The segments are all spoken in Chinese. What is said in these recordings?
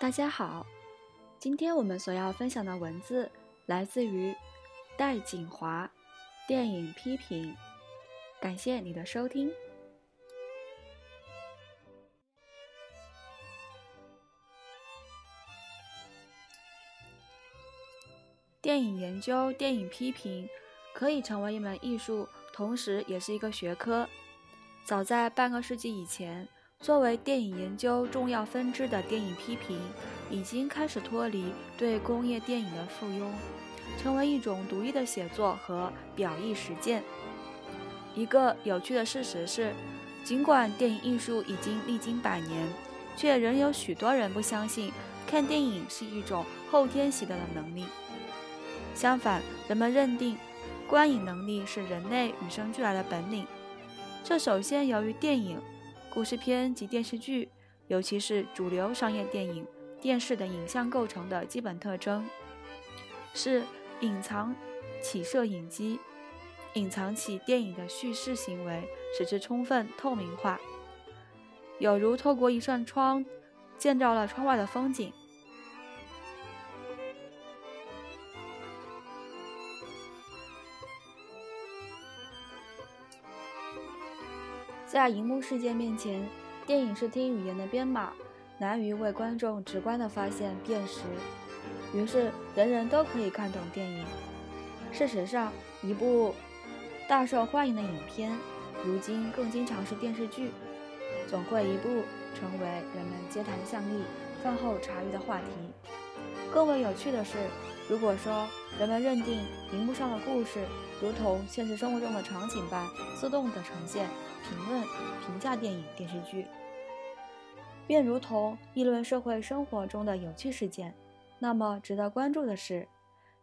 大家好，今天我们所要分享的文字来自于戴锦华，电影批评。感谢你的收听。电影研究、电影批评可以成为一门艺术，同时也是一个学科。早在半个世纪以前，作为电影研究重要分支的电影批评已经开始脱离对工业电影的附庸，成为一种独立的写作和表意实践。一个有趣的事实是，尽管电影艺术已经历经百年，却仍有许多人不相信看电影是一种后天习得的能力。相反，人们认定观影能力是人类与生俱来的本领。这首先由于电影、故事片及电视剧，尤其是主流商业电影、电视的影像构成的基本特征，是隐藏起摄影机，隐藏起电影的叙事行为，使之充分透明化，有如透过一扇窗，见到了窗外的风景。在荧幕世界面前，电影是听语言的编码，难于为观众直观地发现辨识。于是，人人都可以看懂电影。事实上，一部大受欢迎的影片，如今更经常是电视剧，总会一部成为人们街谈巷议、饭后茶余的话题。更为有趣的是，如果说人们认定荧幕上的故事如同现实生活中的场景般自动的呈现。评论、评价电影、电视剧，便如同议论社会生活中的有趣事件。那么，值得关注的是，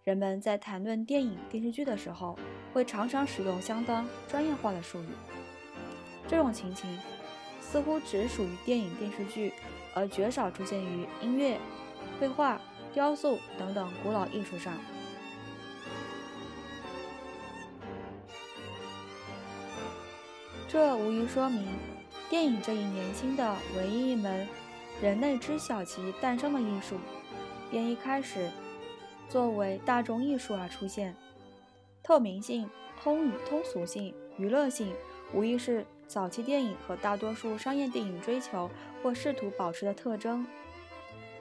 人们在谈论电影、电视剧的时候，会常常使用相当专业化的术语。这种情形似乎只属于电影、电视剧，而绝少出现于音乐、绘画、雕塑等等古老艺术上。这无疑说明，电影这一年轻的唯一一门人类知晓其诞生的艺术，便一开始作为大众艺术而出现。透明性、通语通俗性、娱乐性，无疑是早期电影和大多数商业电影追求或试图保持的特征。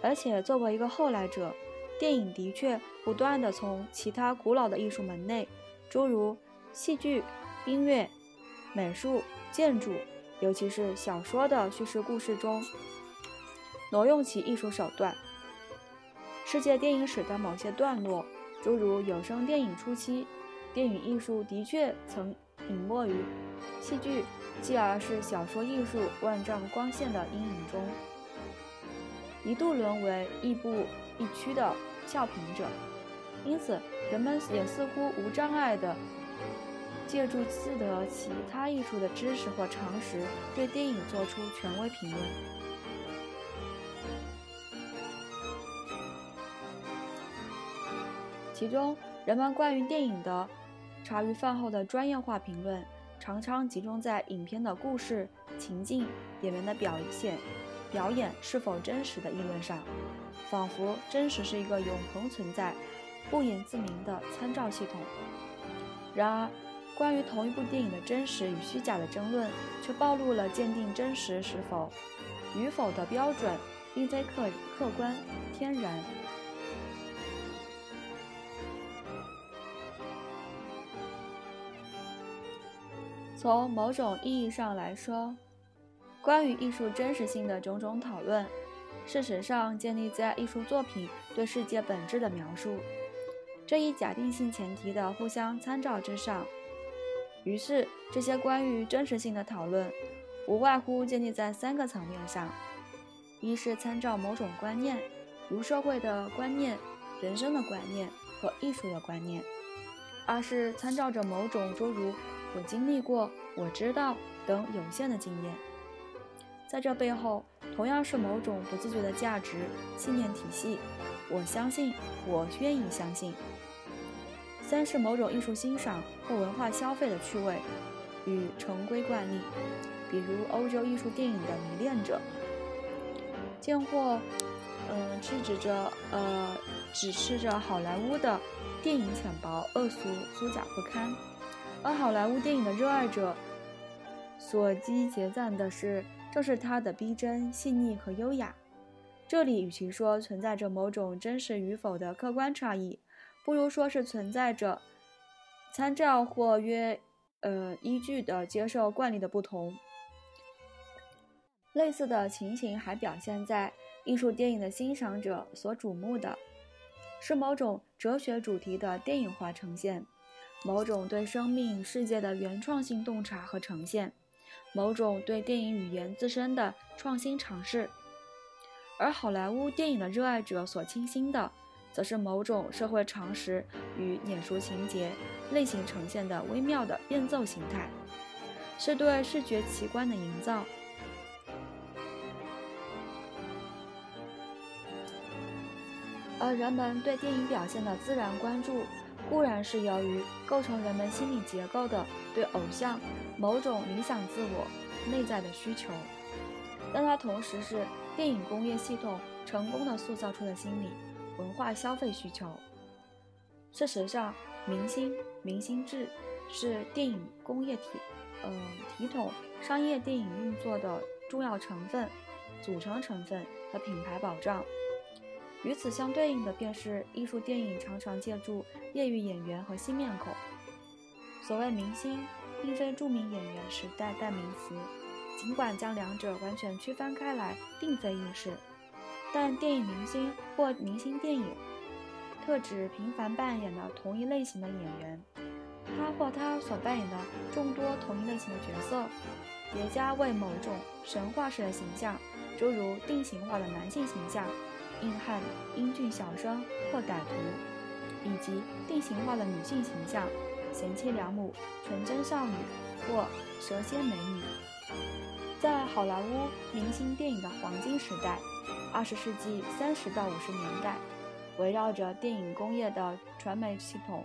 而且，作为一个后来者，电影的确不断地从其他古老的艺术门类，诸如戏剧、音乐。美术、建筑，尤其是小说的叙事故事中，挪用其艺术手段。世界电影史的某些段落，诸如有声电影初期，电影艺术的确曾隐没于戏剧，继而是小说艺术万丈光线的阴影中，一度沦为亦步亦趋的笑评者。因此，人们也似乎无障碍的。借助自得其他艺术的知识或常识，对电影做出权威评论。其中，人们关于电影的茶余饭后的专业化评论，常常集中在影片的故事、情境、演员的表现、表演是否真实的议论上，仿佛真实是一个永恒存在、不言自明的参照系统。然而，关于同一部电影的真实与虚假的争论，却暴露了鉴定真实是否与否的标准，并非客客观天然。从某种意义上来说，关于艺术真实性的种种讨论，事实上建立在艺术作品对世界本质的描述这一假定性前提的互相参照之上。于是，这些关于真实性的讨论，无外乎建立在三个层面上：一是参照某种观念，如社会的观念、人生的观念和艺术的观念；二是参照着某种诸如“我经历过”“我知道”等有限的经验，在这背后同样是某种不自觉的价值信念体系，我相信，我愿意相信。三是某种艺术欣赏或文化消费的趣味与成规惯例，比如欧洲艺术电影的迷恋者，见或嗯，指指着呃，只吃着好莱坞的电影浅薄、恶俗、虚假不堪，而好莱坞电影的热爱者所积结赞的是，正是它的逼真、细腻和优雅。这里与其说存在着某种真实与否的客观差异，不如说是存在着参照或约呃依据的接受惯例的不同。类似的情形还表现在艺术电影的欣赏者所瞩目的，是某种哲学主题的电影化呈现，某种对生命世界的原创性洞察和呈现，某种对电影语言自身的创新尝试。而好莱坞电影的热爱者所倾心的，则是某种社会常识与眼熟情节类型呈现的微妙的变奏形态，是对视觉奇观的营造。而人们对电影表现的自然关注，固然是由于构成人们心理结构的对偶像某种理想自我内在的需求，但它同时是电影工业系统成功的塑造出的心理文化消费需求。事实上，明星明星制是电影工业体呃体统商业电影运作的重要成分、组成成分和品牌保障。与此相对应的，便是艺术电影常常借助业余演员和新面孔。所谓明星，并非著名演员时代代名词，尽管将两者完全区分开来，并非易事。但电影明星或明星电影，特指频繁扮演的同一类型的演员，他或他所扮演的众多同一类型的角色，叠加为某种神话式的形象，诸如定型化的男性形象。硬汉、英俊小生或歹徒，以及定型化的女性形象，贤妻良母、纯真少女或蛇蝎美女。在好莱坞明星电影的黄金时代，二十世纪三十到五十年代，围绕着电影工业的传媒系统，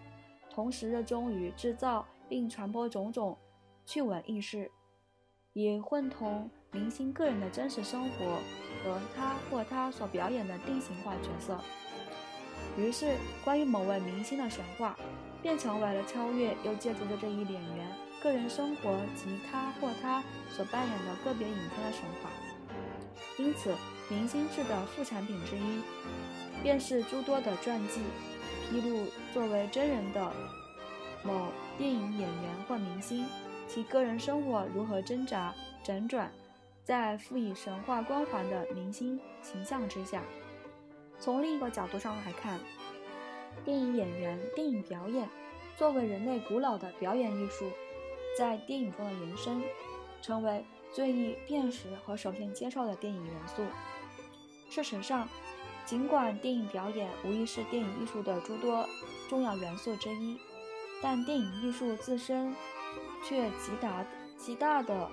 同时热衷于制造并传播种种趣闻轶事，以混同明星个人的真实生活。和他或他所表演的定型化角色，于是关于某位明星的神话，便成为了超越又借助着这一演员个人生活及他或他所扮演的个别影片的神话。因此，明星制的副产品之一，便是诸多的传记，披露作为真人的某电影演员或明星，其个人生活如何挣扎辗转。在赋予神话光环的明星形象之下，从另一个角度上来看，电影演员、电影表演作为人类古老的表演艺术，在电影中的延伸，成为最易辨识和首先接受的电影元素。事实上，尽管电影表演无疑是电影艺术的诸多重要元素之一，但电影艺术自身却极大极大的。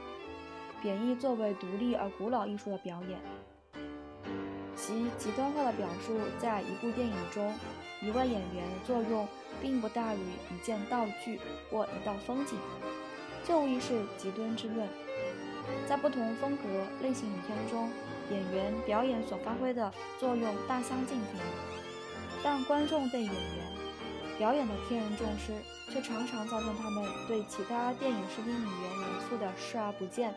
贬义作为独立而古老艺术的表演，其极端化的表述，在一部电影中，一位演员的作用并不大于一件道具或一道风景，这无疑是极端之论。在不同风格类型影片中，演员表演所发挥的作用大相径庭，但观众对演员表演的天然重视，却常常造成他们对其他电影视听语言元素的视而不见。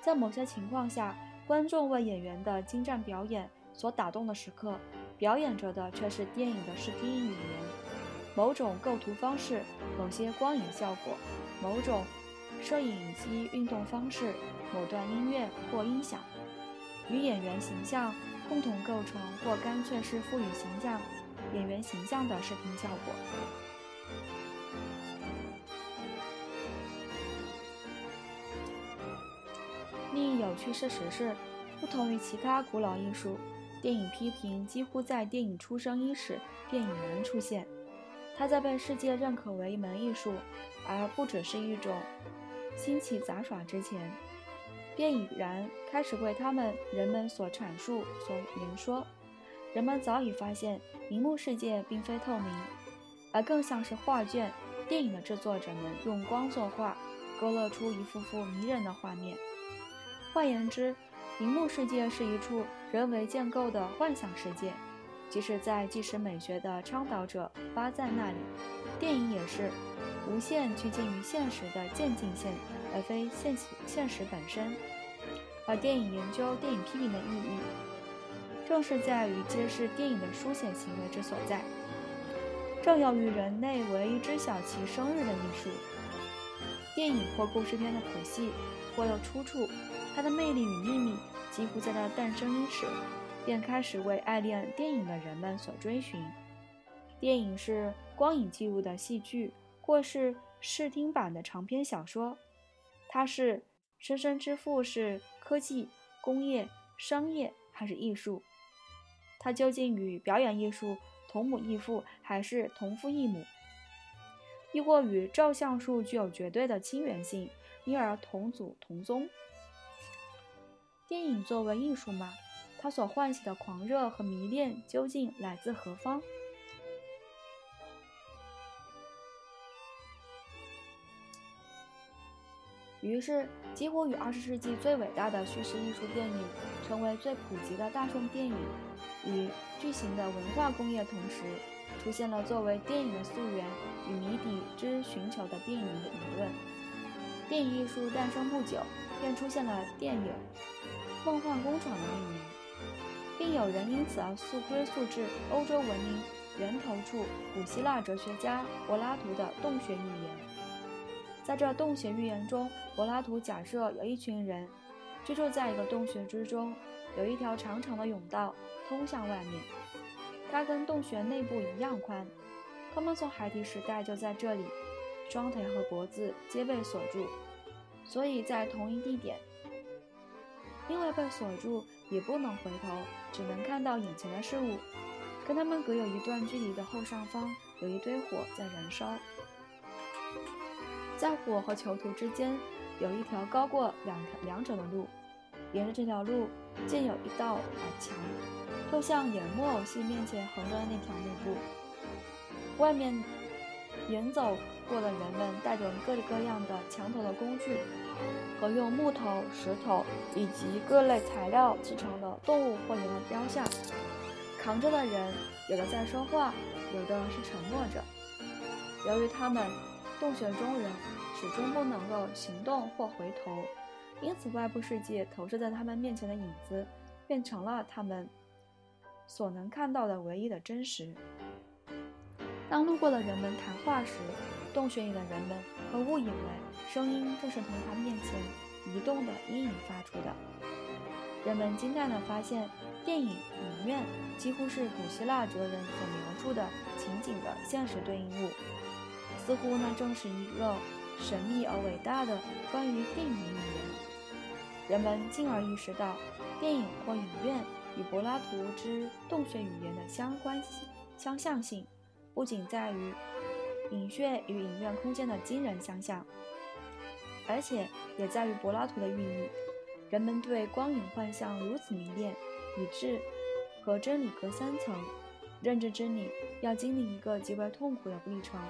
在某些情况下，观众为演员的精湛表演所打动的时刻，表演着的却是电影的视听语言，某种构图方式、某些光影效果、某种摄影机运动方式、某段音乐或音响，与演员形象共同构成，或干脆是赋予形象演员形象的视听效果。另一有趣事实是，不同于其他古老艺术，电影批评几乎在电影出生伊始便已然出现。它在被世界认可为一门艺术，而不只是一种新奇杂耍之前，便已然开始为他们人们所阐述、所言说。人们早已发现，荧幕世界并非透明，而更像是画卷。电影的制作者们用光作画，勾勒出一幅幅迷人的画面。换言之，荧幕世界是一处人为建构的幻想世界，即使在纪实美学的倡导者巴赞那里，电影也是无限趋近于现实的渐进线，而非现实现实本身。而电影研究、电影批评的意义，正是在于揭示电影的书写行为之所在。正由于人类唯一知晓其生日的艺术。电影或故事片的谱系或有出处，它的魅力与秘密几乎在它诞生伊始便开始为爱恋电影的人们所追寻。电影是光影记录的戏剧，或是视听版的长篇小说。它是生生之父，是科技、工业、商业还是艺术？它究竟与表演艺术？同母异父还是同父异母，亦或与照相术具有绝对的亲缘性，因而同祖同宗？电影作为艺术吗？它所唤起的狂热和迷恋究竟来自何方？于是，几乎与二十世纪最伟大的叙事艺术电影成为最普及的大众电影。与巨型的文化工业同时，出现了作为电影的溯源与谜底之寻求的电影理论。电影艺术诞生不久，便出现了电影“梦幻工厂”的命名，并有人因此而溯归溯至欧洲文明源头处古希腊哲学家柏拉图的洞穴寓言。在这洞穴寓言中，柏拉图假设有一群人居住在一个洞穴之中，有一条长长的甬道。通向外面，它跟洞穴内部一样宽。他们从孩提时代就在这里，双腿和脖子皆被锁住，所以在同一地点，因为被锁住，也不能回头，只能看到眼前的事物。跟他们隔有一段距离的后上方，有一堆火在燃烧，在火和囚徒之间，有一条高过两条两者的路，沿着这条路，建有一道矮墙。就像演木偶戏面前横着的那条幕布，外面远走过的人们带着各式各样的墙头的工具和用木头、石头以及各类材料制成的动物或人的雕像。扛着的人有的在说话，有的是沉默着。由于他们洞穴中人始终不能够行动或回头，因此外部世界投射在他们面前的影子变成了他们。所能看到的唯一的真实。当路过的人们谈话时，洞穴里的人们和误以为声音正是从他面前移动的阴影发出的。人们惊叹地发现，电影影院几乎是古希腊哲人所描述的情景的现实对应物，似乎那正是一个神秘而伟大的关于电影语言。人们进而意识到，电影或影院。与柏拉图之洞穴语言的相关性相像性，不仅在于影穴与影院空间的惊人相像，而且也在于柏拉图的寓意。人们对光影幻象如此迷恋，以致和真理隔三层，认知真理要经历一个极为痛苦的历程。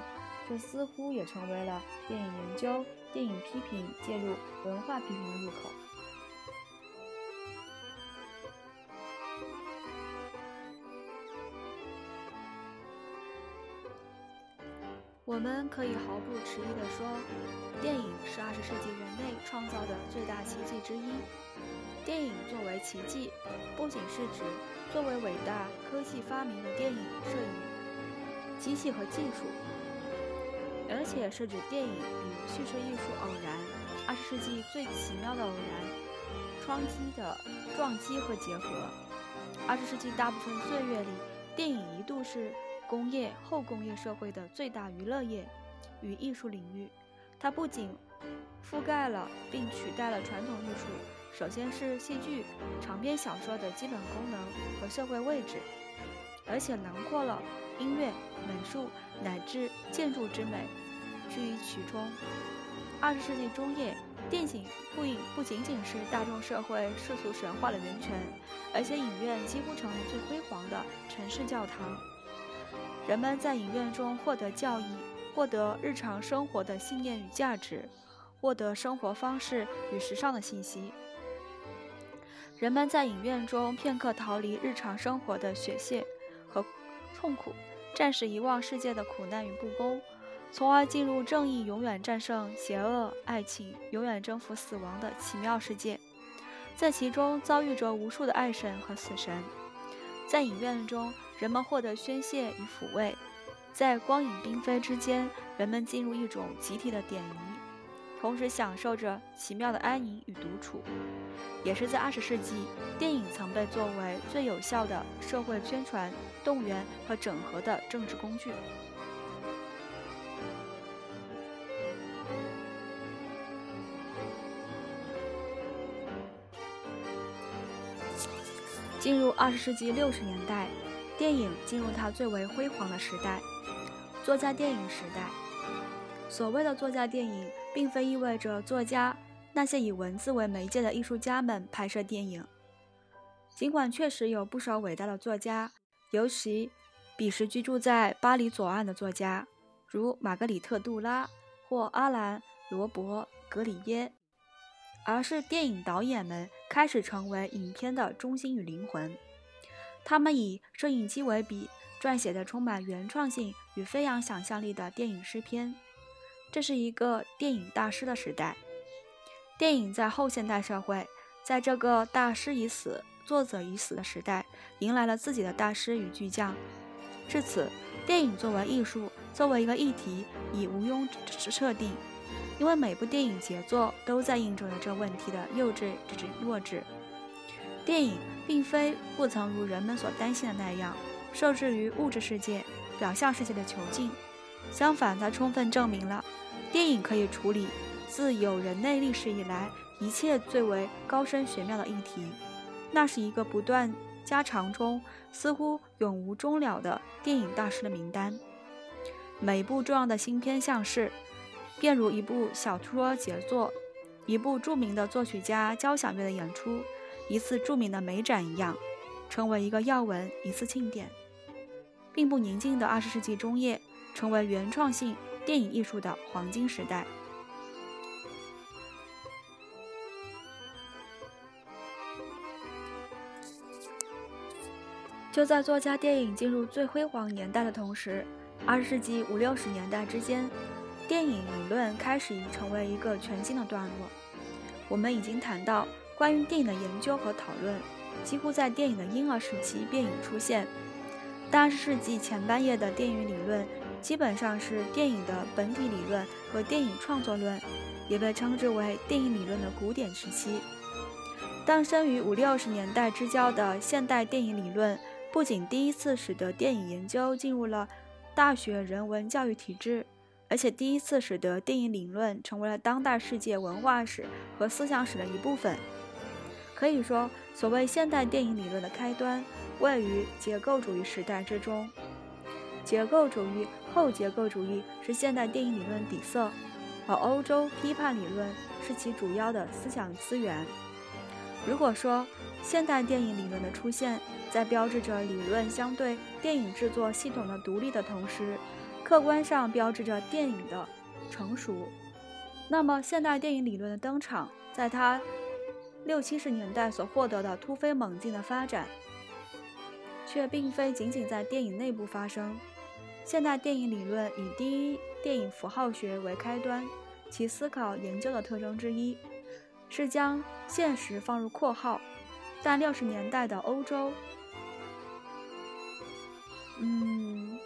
这似乎也成为了电影研究、电影批评介入文化批评的入口。我们可以毫不迟疑地说，电影是二十世纪人类创造的最大奇迹之一。电影作为奇迹，不仅是指作为伟大科技发明的电影、摄影、机器和技术，而且是指电影与叙事艺术偶然，二十世纪最奇妙的偶然，撞击的撞击和结合。二十世纪大部分岁月里，电影一度是。工业后工业社会的最大娱乐业与艺术领域，它不仅覆盖了并取代了传统艺术，首先是戏剧、长篇小说的基本功能和社会位置，而且囊括了音乐、美术乃至建筑之美，居于其中。二十世纪中叶，电影不仅不仅仅是大众社会世俗神话的源泉，而且影院几乎成为最辉煌的城市教堂。人们在影院中获得教义，获得日常生活的信念与价值，获得生活方式与时尚的信息。人们在影院中片刻逃离日常生活的血泄和痛苦，暂时遗忘世界的苦难与不公，从而进入正义永远战胜邪恶、爱情永远征服死亡的奇妙世界，在其中遭遇着无数的爱神和死神。在影院中，人们获得宣泄与抚慰；在光影缤纷之间，人们进入一种集体的点移，同时享受着奇妙的安宁与独处。也是在二十世纪，电影曾被作为最有效的社会宣传、动员和整合的政治工具。进入二十世纪六十年代，电影进入它最为辉煌的时代——作家电影时代。所谓的作家电影，并非意味着作家那些以文字为媒介的艺术家们拍摄电影。尽管确实有不少伟大的作家，尤其彼时居住在巴黎左岸的作家，如玛格里特·杜拉或阿兰·罗伯·格里耶。而是电影导演们开始成为影片的中心与灵魂，他们以摄影机为笔，撰写的充满原创性与飞扬想象力的电影诗篇。这是一个电影大师的时代。电影在后现代社会，在这个大师已死、作者已死的时代，迎来了自己的大师与巨匠。至此，电影作为艺术，作为一个议题，已毋庸置设定。因为每部电影杰作都在印证着这问题的幼稚之弱智。电影并非不曾如人们所担心的那样受制于物质世界、表象世界的囚禁，相反，它充分证明了电影可以处理自有人类历史以来一切最为高深玄妙的议题。那是一个不断加长中似乎永无终了的电影大师的名单。每部重要的新片上市。便如一部小说杰作，一部著名的作曲家交响乐的演出，一次著名的美展一样，成为一个要闻，一次庆典。并不宁静的二十世纪中叶，成为原创性电影艺术的黄金时代。就在作家电影进入最辉煌年代的同时，二十世纪五六十年代之间。电影理论开始已成为一个全新的段落。我们已经谈到，关于电影的研究和讨论，几乎在电影的婴儿时期便已出现。二十世纪前半叶的电影理论，基本上是电影的本体理论和电影创作论，也被称之为电影理论的古典时期。诞生于五六十年代之交的现代电影理论，不仅第一次使得电影研究进入了大学人文教育体制。而且第一次使得电影理论成为了当代世界文化史和思想史的一部分。可以说，所谓现代电影理论的开端位于结构主义时代之中。结构主义、后结构主义是现代电影理论底色，而欧洲批判理论是其主要的思想资源。如果说现代电影理论的出现在标志着理论相对电影制作系统的独立的同时，客观上标志着电影的成熟，那么现代电影理论的登场，在它六七十年代所获得的突飞猛进的发展，却并非仅仅在电影内部发生。现代电影理论以第一电影符号学为开端，其思考研究的特征之一是将现实放入括号，但六十年代的欧洲，嗯。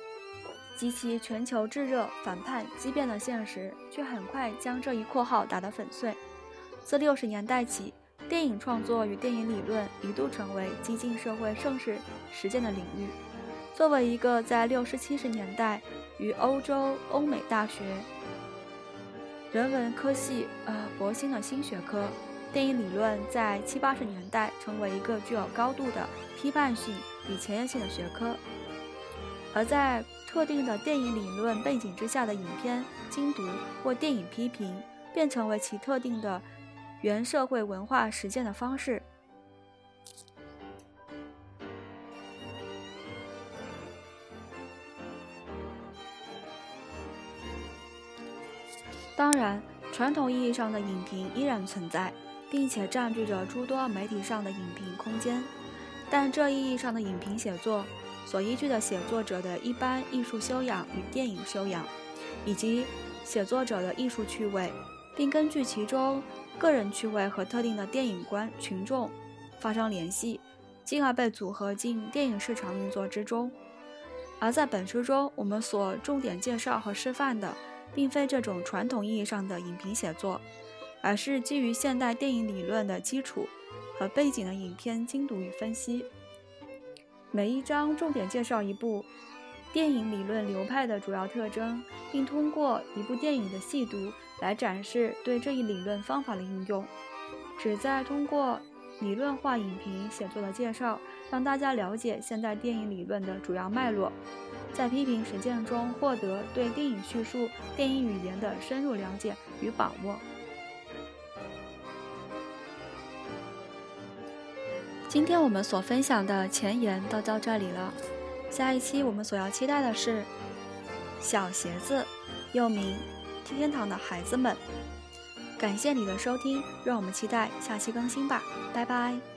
及其全球炙热、反叛、激变的现实，却很快将这一括号打得粉碎。自六十年代起，电影创作与电影理论一度成为激进社会盛世实践的领域。作为一个在六十七十年代与欧洲、欧美大学人文科系呃博兴的新学科，电影理论在七八十年代成为一个具有高度的批判性与前沿性的学科，而在特定的电影理论背景之下的影片精读或电影批评，便成为其特定的原社会文化实践的方式。当然，传统意义上的影评依然存在，并且占据着诸多媒体上的影评空间。但这意义上的影评写作所依据的写作者的一般艺术修养与电影修养，以及写作者的艺术趣味，并根据其中个人趣味和特定的电影观群众发生联系，进而被组合进电影市场运作之中。而在本书中，我们所重点介绍和示范的，并非这种传统意义上的影评写作，而是基于现代电影理论的基础。和背景的影片精读与分析，每一章重点介绍一部电影理论流派的主要特征，并通过一部电影的细读来展示对这一理论方法的应用，旨在通过理论化影评写作的介绍，让大家了解现代电影理论的主要脉络，在批评实践中获得对电影叙述、电影语言的深入了解与把握。今天我们所分享的前言都到这里了，下一期我们所要期待的是《小鞋子》，又名《天堂的孩子们》。感谢你的收听，让我们期待下期更新吧，拜拜。